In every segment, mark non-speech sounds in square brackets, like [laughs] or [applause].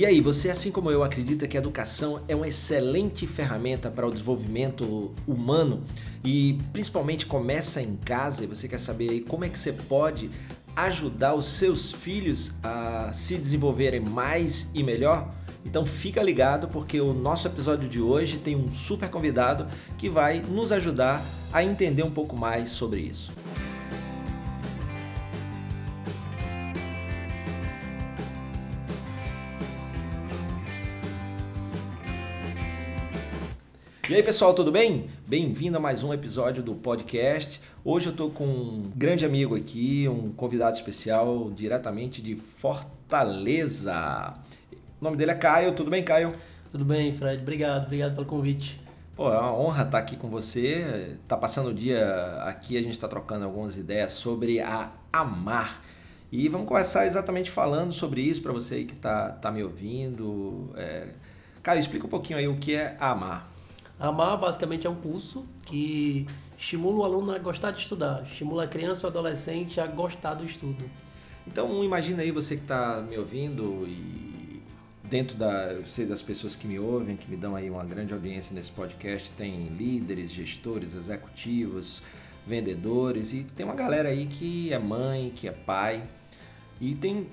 E aí, você, assim como eu, acredita que a educação é uma excelente ferramenta para o desenvolvimento humano e principalmente começa em casa e você quer saber aí como é que você pode ajudar os seus filhos a se desenvolverem mais e melhor? Então fica ligado porque o nosso episódio de hoje tem um super convidado que vai nos ajudar a entender um pouco mais sobre isso. E aí pessoal, tudo bem? Bem-vindo a mais um episódio do podcast. Hoje eu estou com um grande amigo aqui, um convidado especial diretamente de Fortaleza. O nome dele é Caio, tudo bem, Caio? Tudo bem, Fred. Obrigado, obrigado pelo convite. Pô, é uma honra estar aqui com você. Tá passando o dia aqui, a gente está trocando algumas ideias sobre a Amar. E vamos começar exatamente falando sobre isso para você que está tá me ouvindo. É... Caio, explica um pouquinho aí o que é Amar. Amar basicamente é um curso que estimula o aluno a gostar de estudar, estimula a criança ou adolescente a gostar do estudo. Então imagina aí você que está me ouvindo e dentro da, sei, das pessoas que me ouvem, que me dão aí uma grande audiência nesse podcast, tem líderes, gestores, executivos, vendedores e tem uma galera aí que é mãe, que é pai e tem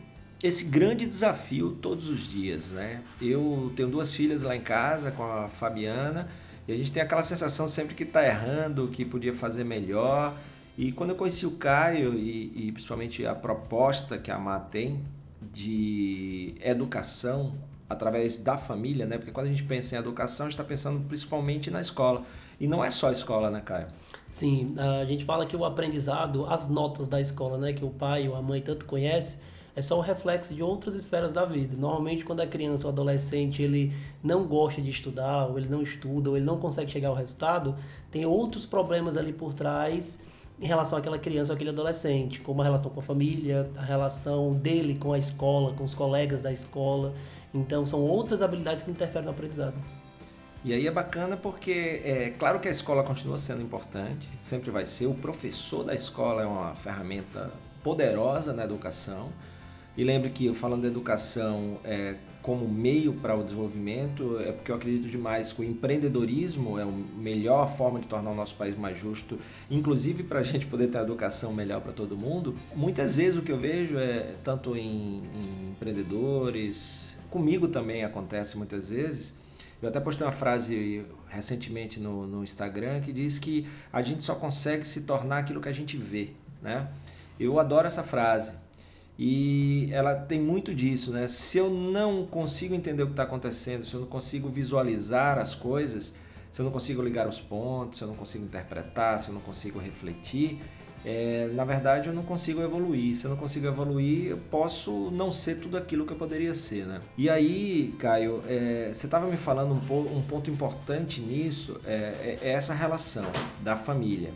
esse grande desafio todos os dias, né? Eu tenho duas filhas lá em casa com a Fabiana e a gente tem aquela sensação sempre que está errando, que podia fazer melhor. E quando eu conheci o Caio e, e principalmente a proposta que a Má tem de educação através da família, né? Porque quando a gente pensa em educação, a gente está pensando principalmente na escola. E não é só a escola, né, Caio? Sim, a gente fala que o aprendizado, as notas da escola, né, que o pai ou a mãe tanto conhece, é só um reflexo de outras esferas da vida. Normalmente, quando a criança ou adolescente ele não gosta de estudar, ou ele não estuda, ou ele não consegue chegar ao resultado, tem outros problemas ali por trás em relação àquela criança ou aquele adolescente, como a relação com a família, a relação dele com a escola, com os colegas da escola. Então, são outras habilidades que interferem no aprendizado. E aí é bacana porque é claro que a escola continua sendo importante, sempre vai ser. O professor da escola é uma ferramenta poderosa na educação e lembre que, falando da educação é, como meio para o desenvolvimento, é porque eu acredito demais que o empreendedorismo é a melhor forma de tornar o nosso país mais justo, inclusive para a gente poder ter uma educação melhor para todo mundo. Muitas vezes o que eu vejo é, tanto em, em empreendedores, comigo também acontece muitas vezes, eu até postei uma frase recentemente no, no Instagram que diz que a gente só consegue se tornar aquilo que a gente vê, né? Eu adoro essa frase, e ela tem muito disso, né? Se eu não consigo entender o que está acontecendo, se eu não consigo visualizar as coisas, se eu não consigo ligar os pontos, se eu não consigo interpretar, se eu não consigo refletir, é, na verdade eu não consigo evoluir. Se eu não consigo evoluir, eu posso não ser tudo aquilo que eu poderia ser, né? E aí, Caio, é, você estava me falando um, um, ponto importante nisso, é, é essa relação da família.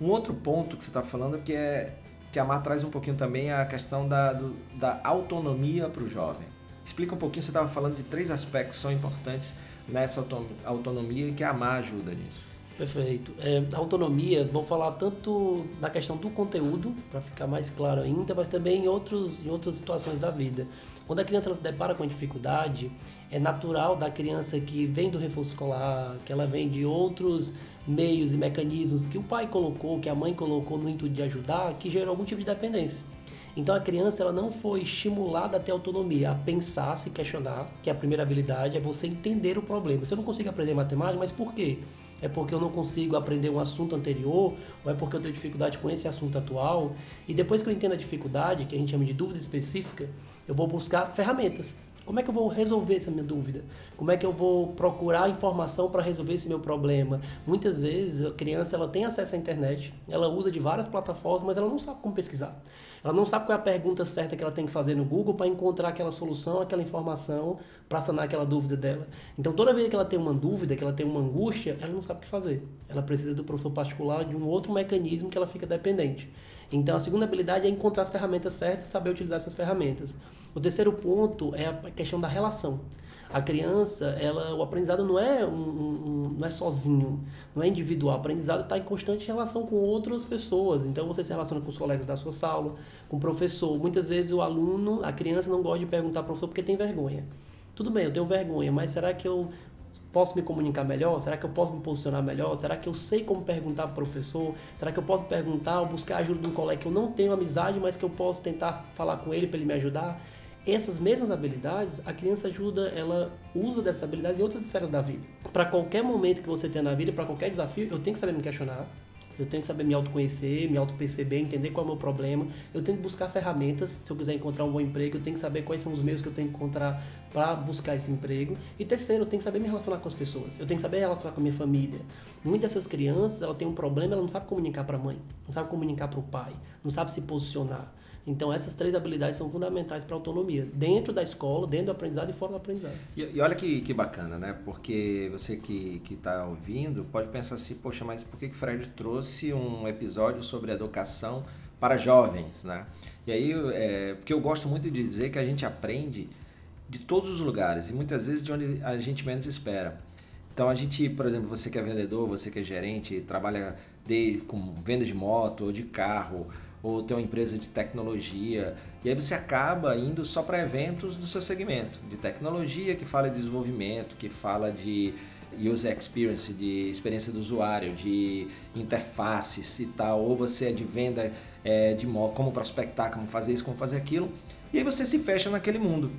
Um outro ponto que você está falando que é que a Mar traz um pouquinho também a questão da, do, da autonomia para o jovem. Explica um pouquinho, você estava falando de três aspectos que são importantes nessa autonomia e que a Mar ajuda nisso. Perfeito. É, autonomia, vou falar tanto na questão do conteúdo, para ficar mais claro ainda, mas também em, outros, em outras situações da vida. Quando a criança se depara com dificuldade, é natural da criança que vem do reforço escolar, que ela vem de outros meios e mecanismos que o pai colocou, que a mãe colocou no intuito de ajudar, que gerou algum tipo de dependência. Então a criança ela não foi estimulada a ter autonomia, a pensar, se questionar, que a primeira habilidade é você entender o problema. Se eu não consigo aprender matemática, mas por quê? É porque eu não consigo aprender um assunto anterior, ou é porque eu tenho dificuldade com esse assunto atual. E depois que eu entendo a dificuldade, que a gente chama de dúvida específica, eu vou buscar ferramentas. Como é que eu vou resolver essa minha dúvida? Como é que eu vou procurar informação para resolver esse meu problema? Muitas vezes a criança ela tem acesso à internet, ela usa de várias plataformas, mas ela não sabe como pesquisar. Ela não sabe qual é a pergunta certa que ela tem que fazer no Google para encontrar aquela solução, aquela informação para sanar aquela dúvida dela. Então, toda vez que ela tem uma dúvida, que ela tem uma angústia, ela não sabe o que fazer. Ela precisa do professor particular de um outro mecanismo que ela fica dependente. Então, a segunda habilidade é encontrar as ferramentas certas e saber utilizar essas ferramentas. O terceiro ponto é a questão da relação. A criança, ela, o aprendizado não é, um, um, não é sozinho, não é individual. O aprendizado está em constante relação com outras pessoas. Então você se relaciona com os colegas da sua sala, com o professor. Muitas vezes o aluno, a criança não gosta de perguntar ao professor porque tem vergonha. Tudo bem, eu tenho vergonha, mas será que eu posso me comunicar melhor? Será que eu posso me posicionar melhor? Será que eu sei como perguntar para o professor? Será que eu posso perguntar ou buscar ajuda de um colega que eu não tenho amizade, mas que eu posso tentar falar com ele para ele me ajudar? Essas mesmas habilidades, a criança ajuda, ela usa dessas habilidades em outras esferas da vida. Para qualquer momento que você tenha na vida, para qualquer desafio, eu tenho que saber me questionar, eu tenho que saber me autoconhecer, me autoperceber, entender qual é o meu problema. Eu tenho que buscar ferramentas. Se eu quiser encontrar um bom emprego, eu tenho que saber quais são os meios que eu tenho que encontrar para buscar esse emprego. E terceiro, eu tenho que saber me relacionar com as pessoas. Eu tenho que saber relacionar com a minha família. Muitas dessas crianças, ela tem um problema, ela não sabe comunicar para a mãe, não sabe comunicar para o pai, não sabe se posicionar. Então, essas três habilidades são fundamentais para a autonomia, dentro da escola, dentro do aprendizado e fora do aprendizado. E, e olha que, que bacana, né? Porque você que está ouvindo pode pensar assim, poxa, mas por que, que Fred trouxe um episódio sobre educação para jovens, né? E aí, é, porque eu gosto muito de dizer que a gente aprende de todos os lugares e muitas vezes de onde a gente menos espera. Então, a gente, por exemplo, você que é vendedor, você que é gerente, trabalha de, com venda de moto ou de carro, ou tem uma empresa de tecnologia, e aí você acaba indo só para eventos do seu segmento, de tecnologia que fala de desenvolvimento, que fala de user experience, de experiência do usuário, de interfaces e tal, ou você é de venda é, de como prospectar, como fazer isso, como fazer aquilo, e aí você se fecha naquele mundo.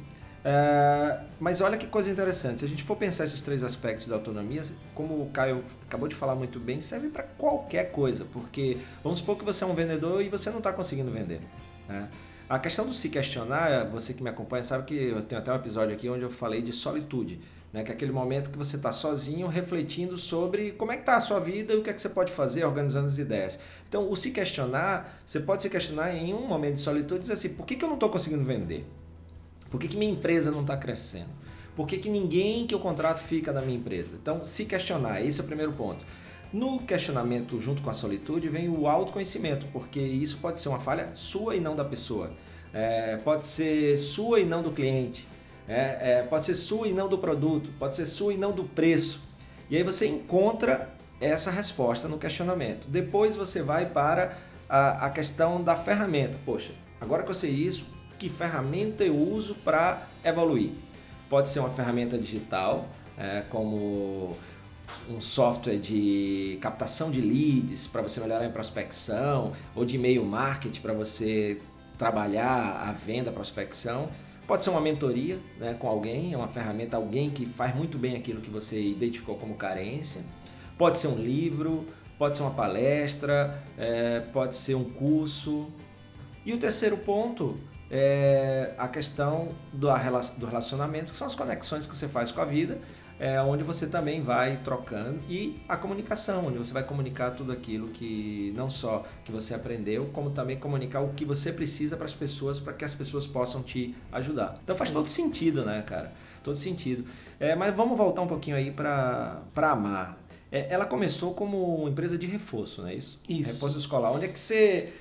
É, mas olha que coisa interessante, se a gente for pensar esses três aspectos da autonomia, como o Caio acabou de falar muito bem, serve para qualquer coisa, porque vamos supor que você é um vendedor e você não está conseguindo vender. Né? A questão do se questionar, você que me acompanha sabe que eu tenho até um episódio aqui onde eu falei de solitude, né? que é aquele momento que você está sozinho refletindo sobre como é que está a sua vida e o que é que você pode fazer organizando as ideias. Então, o se questionar, você pode se questionar em um momento de solitude e dizer assim, por que, que eu não estou conseguindo vender? Por que, que minha empresa não está crescendo? Por que, que ninguém que eu contrato fica na minha empresa? Então, se questionar, esse é o primeiro ponto. No questionamento, junto com a solitude, vem o autoconhecimento, porque isso pode ser uma falha sua e não da pessoa. É, pode ser sua e não do cliente. É, é, pode ser sua e não do produto. Pode ser sua e não do preço. E aí você encontra essa resposta no questionamento. Depois você vai para a, a questão da ferramenta. Poxa, agora que eu sei isso, que ferramenta eu uso para evoluir. Pode ser uma ferramenta digital, é, como um software de captação de leads para você melhorar a prospecção, ou de e-mail marketing para você trabalhar a venda, a prospecção. Pode ser uma mentoria né, com alguém, é uma ferramenta, alguém que faz muito bem aquilo que você identificou como carência. Pode ser um livro, pode ser uma palestra, é, pode ser um curso. E o terceiro ponto é a questão do, do relacionamento, que são as conexões que você faz com a vida, é, onde você também vai trocando, e a comunicação, onde você vai comunicar tudo aquilo que não só que você aprendeu, como também comunicar o que você precisa para as pessoas, para que as pessoas possam te ajudar. Então faz todo sentido, né, cara? Todo sentido. É, mas vamos voltar um pouquinho aí para Amar. É, ela começou como empresa de reforço, não é isso? Isso. Reforço escolar. Onde é que você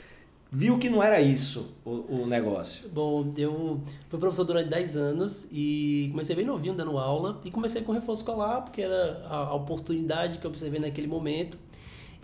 viu que não era isso o, o, negócio? Bom, eu fui professor durante 10 anos e comecei bem novinho dando aula e comecei com reforço escolar porque era a, oportunidade que eu observei naquele momento.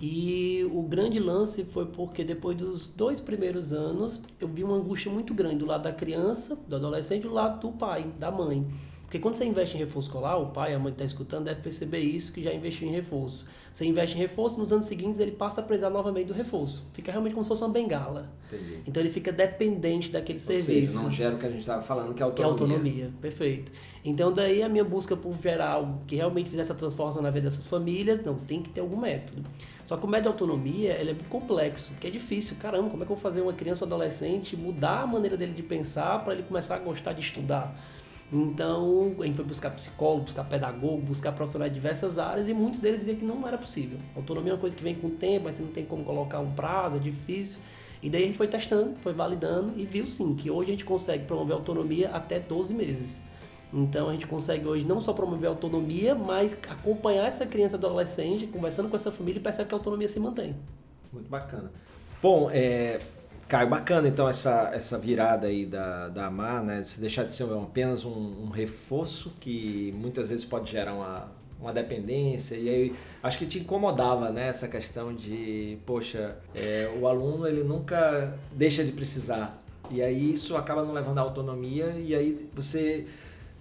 E o grande lance foi porque depois dos dois primeiros anos eu vi uma angústia muito grande do lado da criança, do adolescente do lado do pai, da mãe. Porque quando você investe em reforço escolar, o pai, a mãe que está escutando deve perceber isso, que já investiu em reforço. Você investe em reforço, nos anos seguintes ele passa a precisar novamente do reforço. Fica realmente como se fosse uma bengala. Entendi. Então ele fica dependente daquele Ou serviço. Seja, não gera o que a gente estava falando, que é autonomia. Que é autonomia, perfeito. Então daí a minha busca por gerar algo que realmente fizesse a transformação na vida dessas famílias, não, tem que ter algum método. Só que o método de autonomia ele é muito complexo, porque é difícil. Caramba, como é que eu vou fazer uma criança ou adolescente mudar a maneira dele de pensar para ele começar a gostar de estudar? Então, a gente foi buscar psicólogo, buscar pedagogo, buscar profissionais de diversas áreas e muitos deles diziam que não era possível. Autonomia é uma coisa que vem com o tempo, mas você não tem como colocar um prazo, é difícil. E daí a gente foi testando, foi validando e viu sim que hoje a gente consegue promover autonomia até 12 meses. Então a gente consegue hoje não só promover autonomia, mas acompanhar essa criança adolescente, conversando com essa família e percebe que a autonomia se mantém. Muito bacana. Bom, é, Caio, bacana então essa, essa virada aí da, da AMAR, né? Se deixar de ser apenas um, um, reforço que muitas vezes pode gerar uma, uma dependência. E aí acho que te incomodava né? essa questão de, poxa, é, o aluno ele nunca deixa de precisar. E aí isso acaba não levando à autonomia e aí você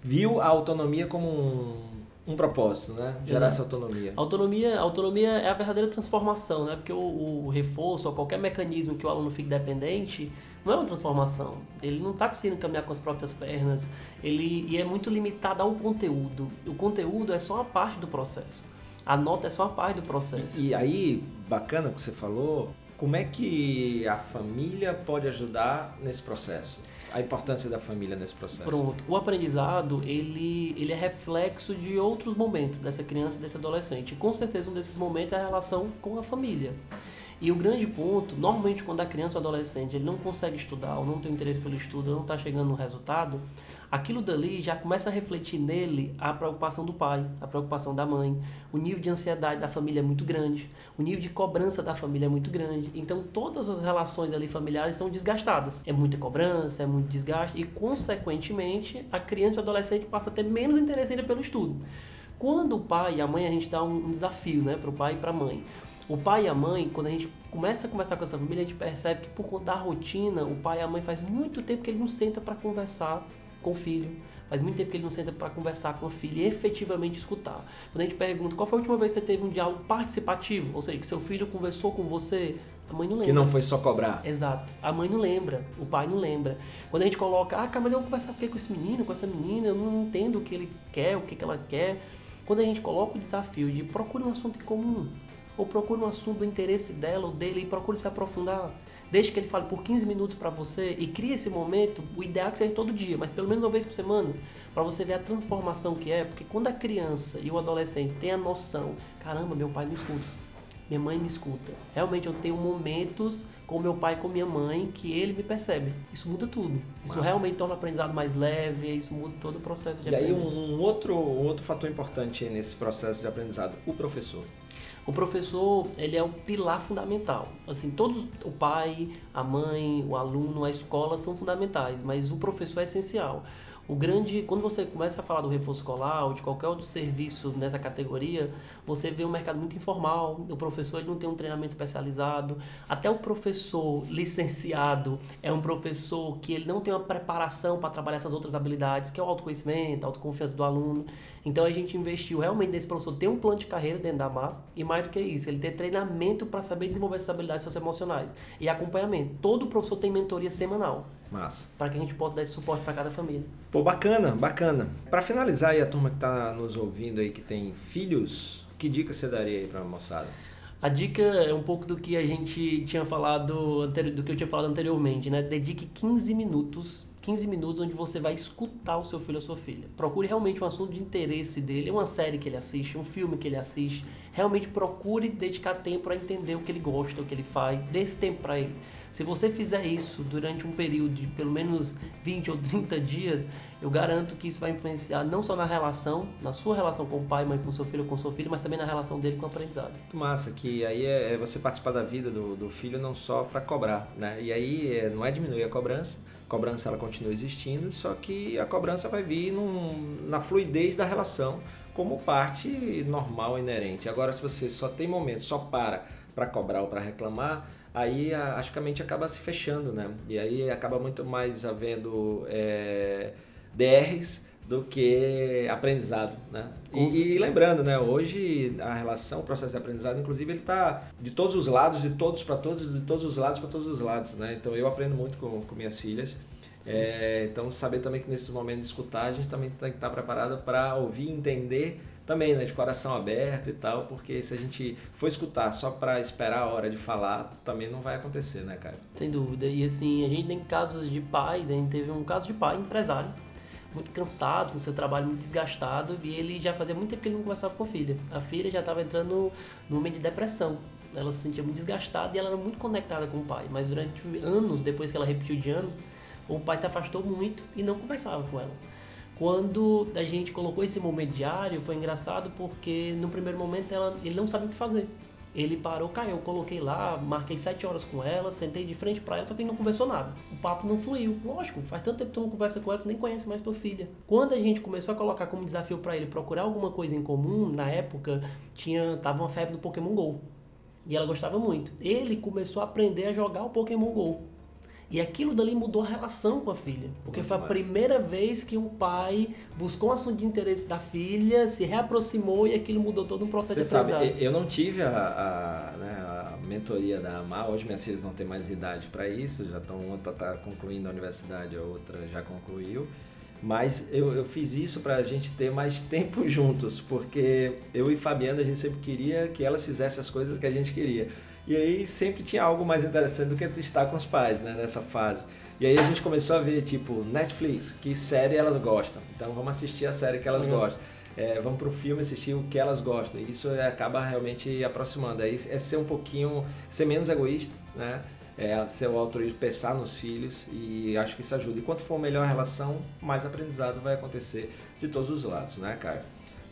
viu a autonomia como um, um propósito, né? Gerar Exato. essa autonomia. Autonomia, autonomia é a verdadeira transformação, né? Porque o, o reforço ou qualquer mecanismo que o aluno fique dependente não é uma transformação. Ele não está conseguindo caminhar com as próprias pernas. Ele e é muito limitado ao conteúdo. O conteúdo é só uma parte do processo. A nota é só uma parte do processo. E aí, bacana o que você falou, como é que a família pode ajudar nesse processo? A importância da família nesse processo. Pronto. O aprendizado, ele, ele é reflexo de outros momentos dessa criança desse adolescente. Com certeza um desses momentos é a relação com a família. E o grande ponto, normalmente quando a criança ou adolescente ele não consegue estudar, ou não tem interesse pelo estudo, ou não está chegando no resultado, aquilo dali já começa a refletir nele a preocupação do pai, a preocupação da mãe, o nível de ansiedade da família é muito grande, o nível de cobrança da família é muito grande. Então todas as relações ali familiares estão desgastadas. É muita cobrança, é muito desgaste e consequentemente a criança e o adolescente passa a ter menos interesse ainda pelo estudo. Quando o pai e a mãe a gente dá um desafio, né, para o pai e para a mãe. O pai e a mãe, quando a gente começa a conversar com essa família, a gente percebe que por conta da rotina, o pai e a mãe faz muito tempo que ele não senta para conversar com o filho. Faz muito tempo que ele não senta para conversar com a filha e efetivamente escutar. Quando a gente pergunta qual foi a última vez que você teve um diálogo participativo, ou seja, que seu filho conversou com você, a mãe não lembra. Que não foi só cobrar. Exato. A mãe não lembra, o pai não lembra. Quando a gente coloca, ah, cara, mas eu vou conversar com esse menino, com essa menina, eu não entendo o que ele quer, o que, que ela quer. Quando a gente coloca o desafio de procure um assunto em comum, ou procure um assunto do interesse dela ou dele e procure se aprofundar. Deixe que ele fale por 15 minutos para você e crie esse momento, o ideal é que seja todo dia, mas pelo menos uma vez por semana, para você ver a transformação que é, porque quando a criança e o adolescente tem a noção, caramba, meu pai me escuta, minha mãe me escuta. Realmente eu tenho momentos com meu pai e com minha mãe que ele me percebe. Isso muda tudo. Isso Massa. realmente torna o aprendizado mais leve, isso muda todo o processo de E aí aprendizado. um outro, um outro fator importante nesse processo de aprendizado, o professor. O professor, ele é o pilar fundamental. Assim, todos, o pai, a mãe, o aluno, a escola são fundamentais, mas o professor é essencial. O grande, quando você começa a falar do reforço escolar ou de qualquer outro serviço nessa categoria, você vê um mercado muito informal. O professor ele não tem um treinamento especializado. Até o professor licenciado é um professor que ele não tem uma preparação para trabalhar essas outras habilidades, que é o autoconhecimento, a autoconfiança do aluno. Então a gente investiu realmente nesse professor ter um plano de carreira dentro da MAR e mais do que isso, ele ter treinamento para saber desenvolver essas habilidades socioemocionais e acompanhamento. Todo professor tem mentoria semanal Massa. para que a gente possa dar esse suporte para cada família. Pô, bacana, bacana. Para finalizar aí, a turma que tá nos ouvindo aí, que tem filhos, que dica você daria aí pra moçada? A dica é um pouco do que a gente tinha falado, do que eu tinha falado anteriormente, né? Dedique 15 minutos, 15 minutos onde você vai escutar o seu filho ou sua filha. Procure realmente um assunto de interesse dele, uma série que ele assiste, um filme que ele assiste. Realmente procure dedicar tempo para entender o que ele gosta, o que ele faz, dê esse tempo para ele. Se você fizer isso durante um período de pelo menos 20 ou 30 dias, eu garanto que isso vai influenciar não só na relação, na sua relação com o pai, mãe, com seu filho com sua filha, mas também na relação dele com o aprendizado. Muito massa, que aí é é você participar da vida do, do filho não só para cobrar, né? E aí é, não é diminuir a cobrança, a cobrança ela continua existindo, só que a cobrança vai vir num- na fluidez da relação como parte normal, inerente. Agora, se você só tem momento, só para para cobrar ou para reclamar, aí a, acho que a mente acaba se fechando, né? E aí acaba muito mais havendo é, DRs do que aprendizado, né? E, e lembrando, né? Hoje a relação, o processo de aprendizado, inclusive, ele está de todos os lados, de todos para todos, de todos os lados para todos os lados, né? Então eu aprendo muito com, com minhas filhas. É, então saber também que nesses momentos de escutar a gente também tem que estar preparado para ouvir, e entender também, né? De coração aberto e tal, porque se a gente for escutar só para esperar a hora de falar, também não vai acontecer, né, cara? Sem dúvida. E assim, a gente tem casos de pais, a gente teve um caso de pai, empresário, muito cansado, com seu trabalho muito desgastado, e ele já fazia muito tempo que ele não conversava com a filha. A filha já estava entrando no momento de depressão. Ela se sentia muito desgastada e ela era muito conectada com o pai. Mas durante anos, depois que ela repetiu de ano, o pai se afastou muito e não conversava com ela. Quando a gente colocou esse momento diário, foi engraçado porque no primeiro momento ela, ele não sabia o que fazer. Ele parou, caiu, coloquei lá, marquei sete horas com ela, sentei de frente pra ela, só que ele não conversou nada. O papo não fluiu. Lógico, faz tanto tempo que tu não conversa com ela, tu nem conhece mais tua filha. Quando a gente começou a colocar como desafio pra ele procurar alguma coisa em comum, na época tinha tava uma febre do Pokémon GO. E ela gostava muito. Ele começou a aprender a jogar o Pokémon GO. E aquilo dali mudou a relação com a filha. Porque Muito foi a mais. primeira vez que um pai buscou um assunto de interesse da filha, se reaproximou e aquilo mudou todo um processo Você de. Sabe, eu não tive a, a, né, a mentoria da AMAR, hoje minhas filhas não têm mais idade para isso, já estão, uma está tá concluindo a universidade, a outra já concluiu. Mas eu, eu fiz isso para a gente ter mais [laughs] tempo juntos, porque eu e Fabiana a gente sempre queria que elas fizessem as coisas que a gente queria. E aí sempre tinha algo mais interessante do que estar com os pais, né, nessa fase. E aí a gente começou a ver, tipo, Netflix, que série elas gostam. Então vamos assistir a série que elas uhum. gostam. É, vamos pro filme assistir o que elas gostam. E isso acaba realmente aproximando. Aí é ser um pouquinho, ser menos egoísta, né? É ser o altruísmo, pensar nos filhos e acho que isso ajuda. E quanto for melhor a relação, mais aprendizado vai acontecer de todos os lados, né, Caio?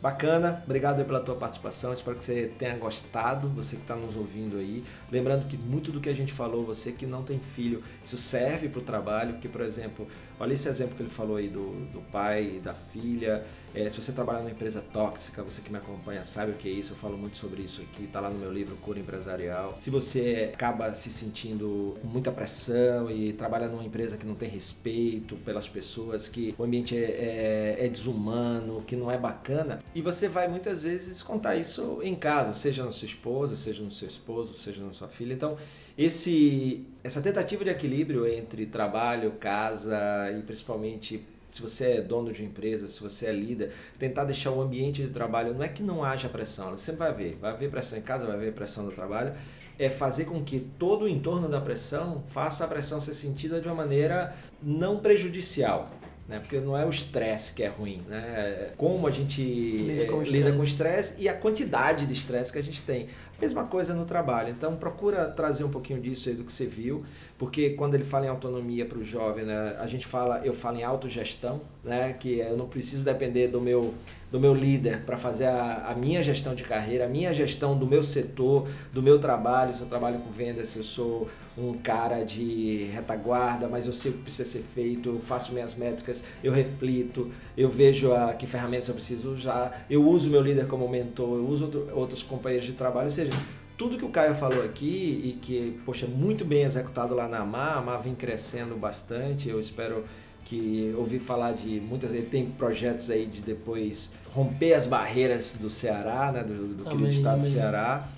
Bacana, obrigado pela tua participação, espero que você tenha gostado, você que está nos ouvindo aí. Lembrando que muito do que a gente falou, você que não tem filho, isso serve para o trabalho, porque, por exemplo, olha esse exemplo que ele falou aí do, do pai, da filha, é, se você trabalha numa empresa tóxica, você que me acompanha sabe o que é isso, eu falo muito sobre isso aqui, tá lá no meu livro Cura Empresarial. Se você acaba se sentindo com muita pressão e trabalha numa empresa que não tem respeito pelas pessoas, que o ambiente é, é, é desumano, que não é bacana, e você vai muitas vezes contar isso em casa, seja na sua esposa, seja no seu esposo, seja na sua filha. Então, esse, essa tentativa de equilíbrio entre trabalho, casa e principalmente se você é dono de uma empresa, se você é líder, tentar deixar o ambiente de trabalho, não é que não haja pressão, você vai haver, vai haver pressão em casa, vai haver pressão no trabalho, é fazer com que todo o entorno da pressão faça a pressão ser sentida de uma maneira não prejudicial. Né? Porque não é o estresse que é ruim, né? É como a gente lida com o estresse e a quantidade de estresse que a gente tem. Mesma coisa no trabalho. Então procura trazer um pouquinho disso aí do que você viu, porque quando ele fala em autonomia para o jovem, né, a gente fala, eu falo em autogestão, né, que eu não preciso depender do meu do meu líder para fazer a, a, minha gestão de carreira, a minha gestão do meu setor, do meu trabalho, se eu trabalho com vendas, se eu sou um cara de retaguarda, mas eu sei o que precisa ser feito, eu faço minhas métricas, eu reflito, eu vejo a, que ferramentas eu preciso usar, eu uso meu líder como mentor, eu uso outro, outros companheiros de trabalho, ou seja, tudo que o Caio falou aqui e que, poxa, muito bem executado lá na AMA, a AMA vem crescendo bastante, eu espero que ouvi falar de muitas, ele tem projetos aí de depois romper as barreiras do Ceará, né, do, do querido estado do Ceará.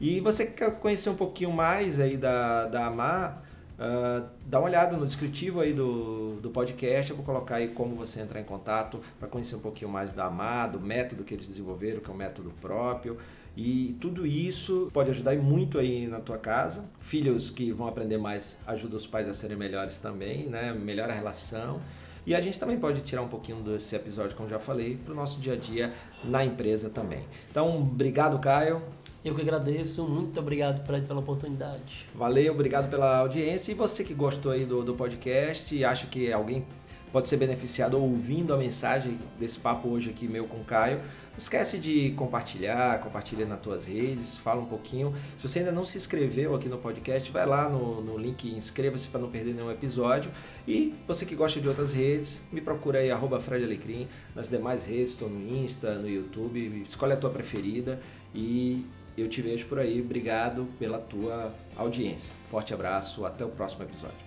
E você quer conhecer um pouquinho mais aí da, da AMA, uh, dá uma olhada no descritivo aí do, do podcast, eu vou colocar aí como você entrar em contato para conhecer um pouquinho mais da AMA, do método que eles desenvolveram, que é um método próprio. E tudo isso pode ajudar muito aí na tua casa. Filhos que vão aprender mais ajudam os pais a serem melhores também, né? Melhora a relação. E a gente também pode tirar um pouquinho desse episódio, como já falei, para o nosso dia a dia na empresa também. Então, obrigado, Caio. Eu que agradeço, muito obrigado, Fred, pela oportunidade. Valeu, obrigado pela audiência. E você que gostou aí do, do podcast e acha que alguém pode ser beneficiado ouvindo a mensagem desse papo hoje aqui meu com o Caio, não esquece de compartilhar, compartilha nas tuas redes, fala um pouquinho. Se você ainda não se inscreveu aqui no podcast, vai lá no, no link inscreva-se para não perder nenhum episódio. E você que gosta de outras redes, me procura aí, arroba Fred Alecrim, nas demais redes, estou no Insta, no YouTube, escolhe a tua preferida e eu te vejo por aí. Obrigado pela tua audiência. Forte abraço, até o próximo episódio.